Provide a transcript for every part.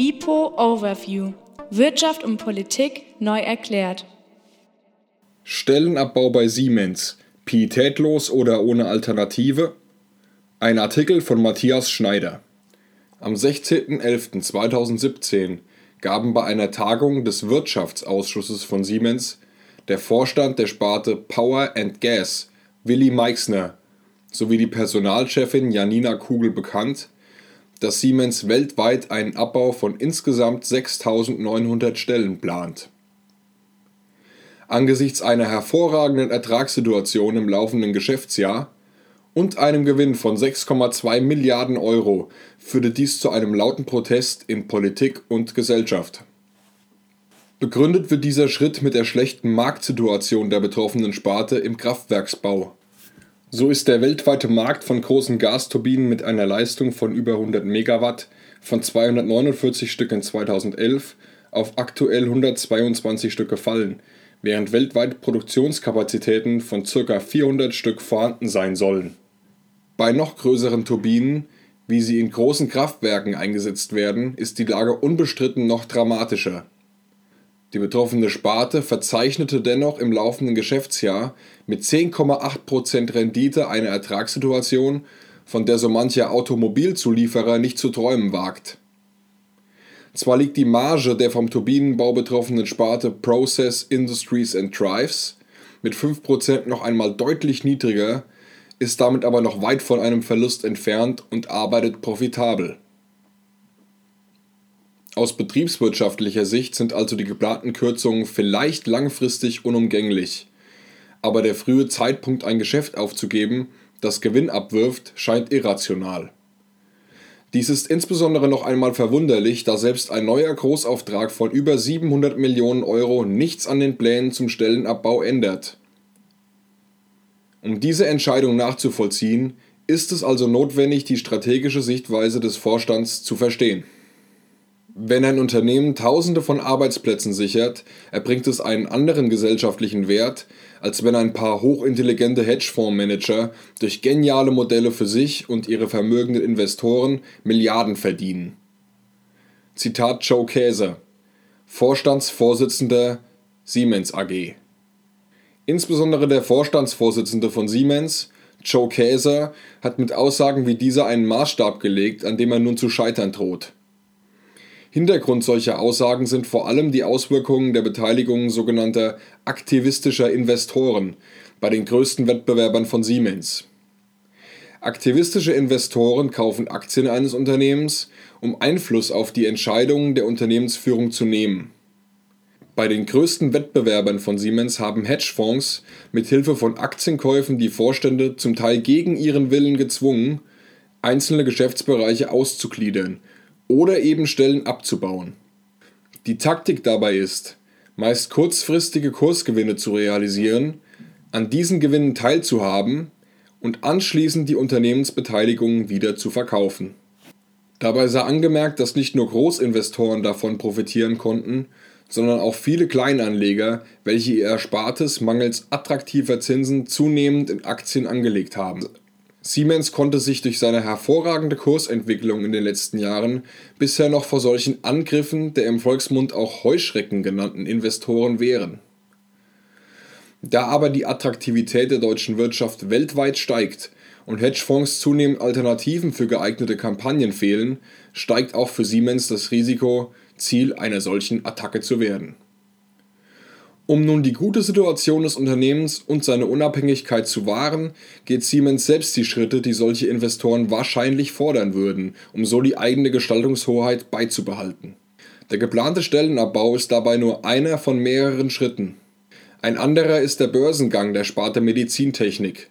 Info Overview. Wirtschaft und Politik neu erklärt. Stellenabbau bei Siemens. Pietätlos oder ohne Alternative? Ein Artikel von Matthias Schneider. Am 16.11.2017 gaben bei einer Tagung des Wirtschaftsausschusses von Siemens der Vorstand der Sparte Power and Gas, Willi Meixner, sowie die Personalchefin Janina Kugel bekannt, dass Siemens weltweit einen Abbau von insgesamt 6.900 Stellen plant. Angesichts einer hervorragenden Ertragssituation im laufenden Geschäftsjahr und einem Gewinn von 6,2 Milliarden Euro führte dies zu einem lauten Protest in Politik und Gesellschaft. Begründet wird dieser Schritt mit der schlechten Marktsituation der betroffenen Sparte im Kraftwerksbau. So ist der weltweite Markt von großen Gasturbinen mit einer Leistung von über 100 Megawatt von 249 Stück in 2011 auf aktuell 122 Stück gefallen, während weltweit Produktionskapazitäten von ca. 400 Stück vorhanden sein sollen. Bei noch größeren Turbinen, wie sie in großen Kraftwerken eingesetzt werden, ist die Lage unbestritten noch dramatischer die betroffene Sparte verzeichnete dennoch im laufenden Geschäftsjahr mit 10,8% Rendite eine Ertragssituation, von der so mancher Automobilzulieferer nicht zu träumen wagt. Zwar liegt die Marge der vom Turbinenbau betroffenen Sparte Process Industries and Drives mit 5% noch einmal deutlich niedriger, ist damit aber noch weit von einem Verlust entfernt und arbeitet profitabel aus betriebswirtschaftlicher Sicht sind also die geplanten Kürzungen vielleicht langfristig unumgänglich. Aber der frühe Zeitpunkt, ein Geschäft aufzugeben, das Gewinn abwirft, scheint irrational. Dies ist insbesondere noch einmal verwunderlich, da selbst ein neuer Großauftrag von über 700 Millionen Euro nichts an den Plänen zum Stellenabbau ändert. Um diese Entscheidung nachzuvollziehen, ist es also notwendig, die strategische Sichtweise des Vorstands zu verstehen. Wenn ein Unternehmen Tausende von Arbeitsplätzen sichert, erbringt es einen anderen gesellschaftlichen Wert, als wenn ein paar hochintelligente Hedgefondsmanager durch geniale Modelle für sich und ihre vermögenden Investoren Milliarden verdienen. Zitat Joe Käser, Vorstandsvorsitzender Siemens AG. Insbesondere der Vorstandsvorsitzende von Siemens, Joe Käser, hat mit Aussagen wie dieser einen Maßstab gelegt, an dem er nun zu scheitern droht. Hintergrund solcher Aussagen sind vor allem die Auswirkungen der Beteiligung sogenannter aktivistischer Investoren bei den größten Wettbewerbern von Siemens. Aktivistische Investoren kaufen Aktien eines Unternehmens, um Einfluss auf die Entscheidungen der Unternehmensführung zu nehmen. Bei den größten Wettbewerbern von Siemens haben Hedgefonds mit Hilfe von Aktienkäufen die Vorstände zum Teil gegen ihren Willen gezwungen, einzelne Geschäftsbereiche auszugliedern oder eben Stellen abzubauen. Die Taktik dabei ist, meist kurzfristige Kursgewinne zu realisieren, an diesen Gewinnen teilzuhaben und anschließend die Unternehmensbeteiligungen wieder zu verkaufen. Dabei sei angemerkt, dass nicht nur Großinvestoren davon profitieren konnten, sondern auch viele Kleinanleger, welche ihr Erspartes mangels attraktiver Zinsen zunehmend in Aktien angelegt haben. Siemens konnte sich durch seine hervorragende Kursentwicklung in den letzten Jahren bisher noch vor solchen Angriffen der im Volksmund auch Heuschrecken genannten Investoren wehren. Da aber die Attraktivität der deutschen Wirtschaft weltweit steigt und Hedgefonds zunehmend Alternativen für geeignete Kampagnen fehlen, steigt auch für Siemens das Risiko, Ziel einer solchen Attacke zu werden um nun die gute Situation des Unternehmens und seine Unabhängigkeit zu wahren, geht Siemens selbst die Schritte, die solche Investoren wahrscheinlich fordern würden, um so die eigene Gestaltungshoheit beizubehalten. Der geplante Stellenabbau ist dabei nur einer von mehreren Schritten. Ein anderer ist der Börsengang der Sparte Medizintechnik.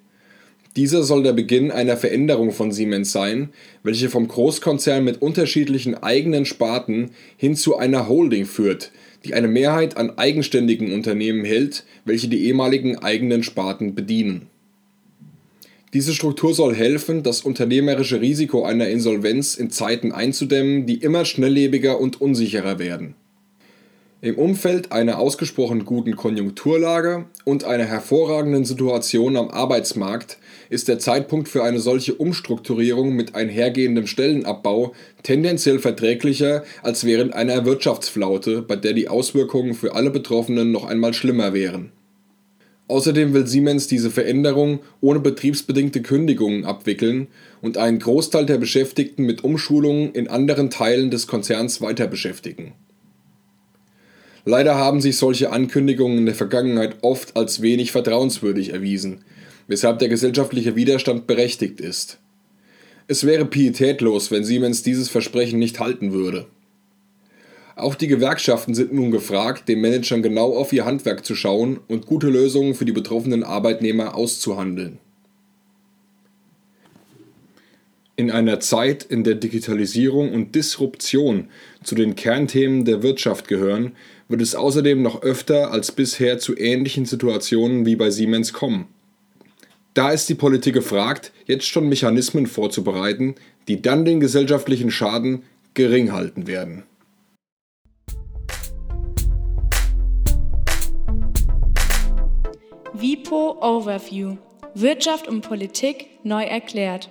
Dieser soll der Beginn einer Veränderung von Siemens sein, welche vom Großkonzern mit unterschiedlichen eigenen Sparten hin zu einer Holding führt, die eine Mehrheit an eigenständigen Unternehmen hält, welche die ehemaligen eigenen Sparten bedienen. Diese Struktur soll helfen, das unternehmerische Risiko einer Insolvenz in Zeiten einzudämmen, die immer schnelllebiger und unsicherer werden. Im Umfeld einer ausgesprochen guten Konjunkturlage und einer hervorragenden Situation am Arbeitsmarkt ist der Zeitpunkt für eine solche Umstrukturierung mit einhergehendem Stellenabbau tendenziell verträglicher als während einer Wirtschaftsflaute, bei der die Auswirkungen für alle Betroffenen noch einmal schlimmer wären. Außerdem will Siemens diese Veränderung ohne betriebsbedingte Kündigungen abwickeln und einen Großteil der Beschäftigten mit Umschulungen in anderen Teilen des Konzerns weiter beschäftigen Leider haben sich solche Ankündigungen in der Vergangenheit oft als wenig vertrauenswürdig erwiesen, weshalb der gesellschaftliche Widerstand berechtigt ist. Es wäre pietätlos, wenn Siemens dieses Versprechen nicht halten würde. Auch die Gewerkschaften sind nun gefragt, den Managern genau auf ihr Handwerk zu schauen und gute Lösungen für die betroffenen Arbeitnehmer auszuhandeln. In einer Zeit, in der Digitalisierung und Disruption zu den Kernthemen der Wirtschaft gehören, wird es außerdem noch öfter als bisher zu ähnlichen Situationen wie bei Siemens kommen. Da ist die Politik gefragt, jetzt schon Mechanismen vorzubereiten, die dann den gesellschaftlichen Schaden gering halten werden. WIPO Overview Wirtschaft und Politik neu erklärt.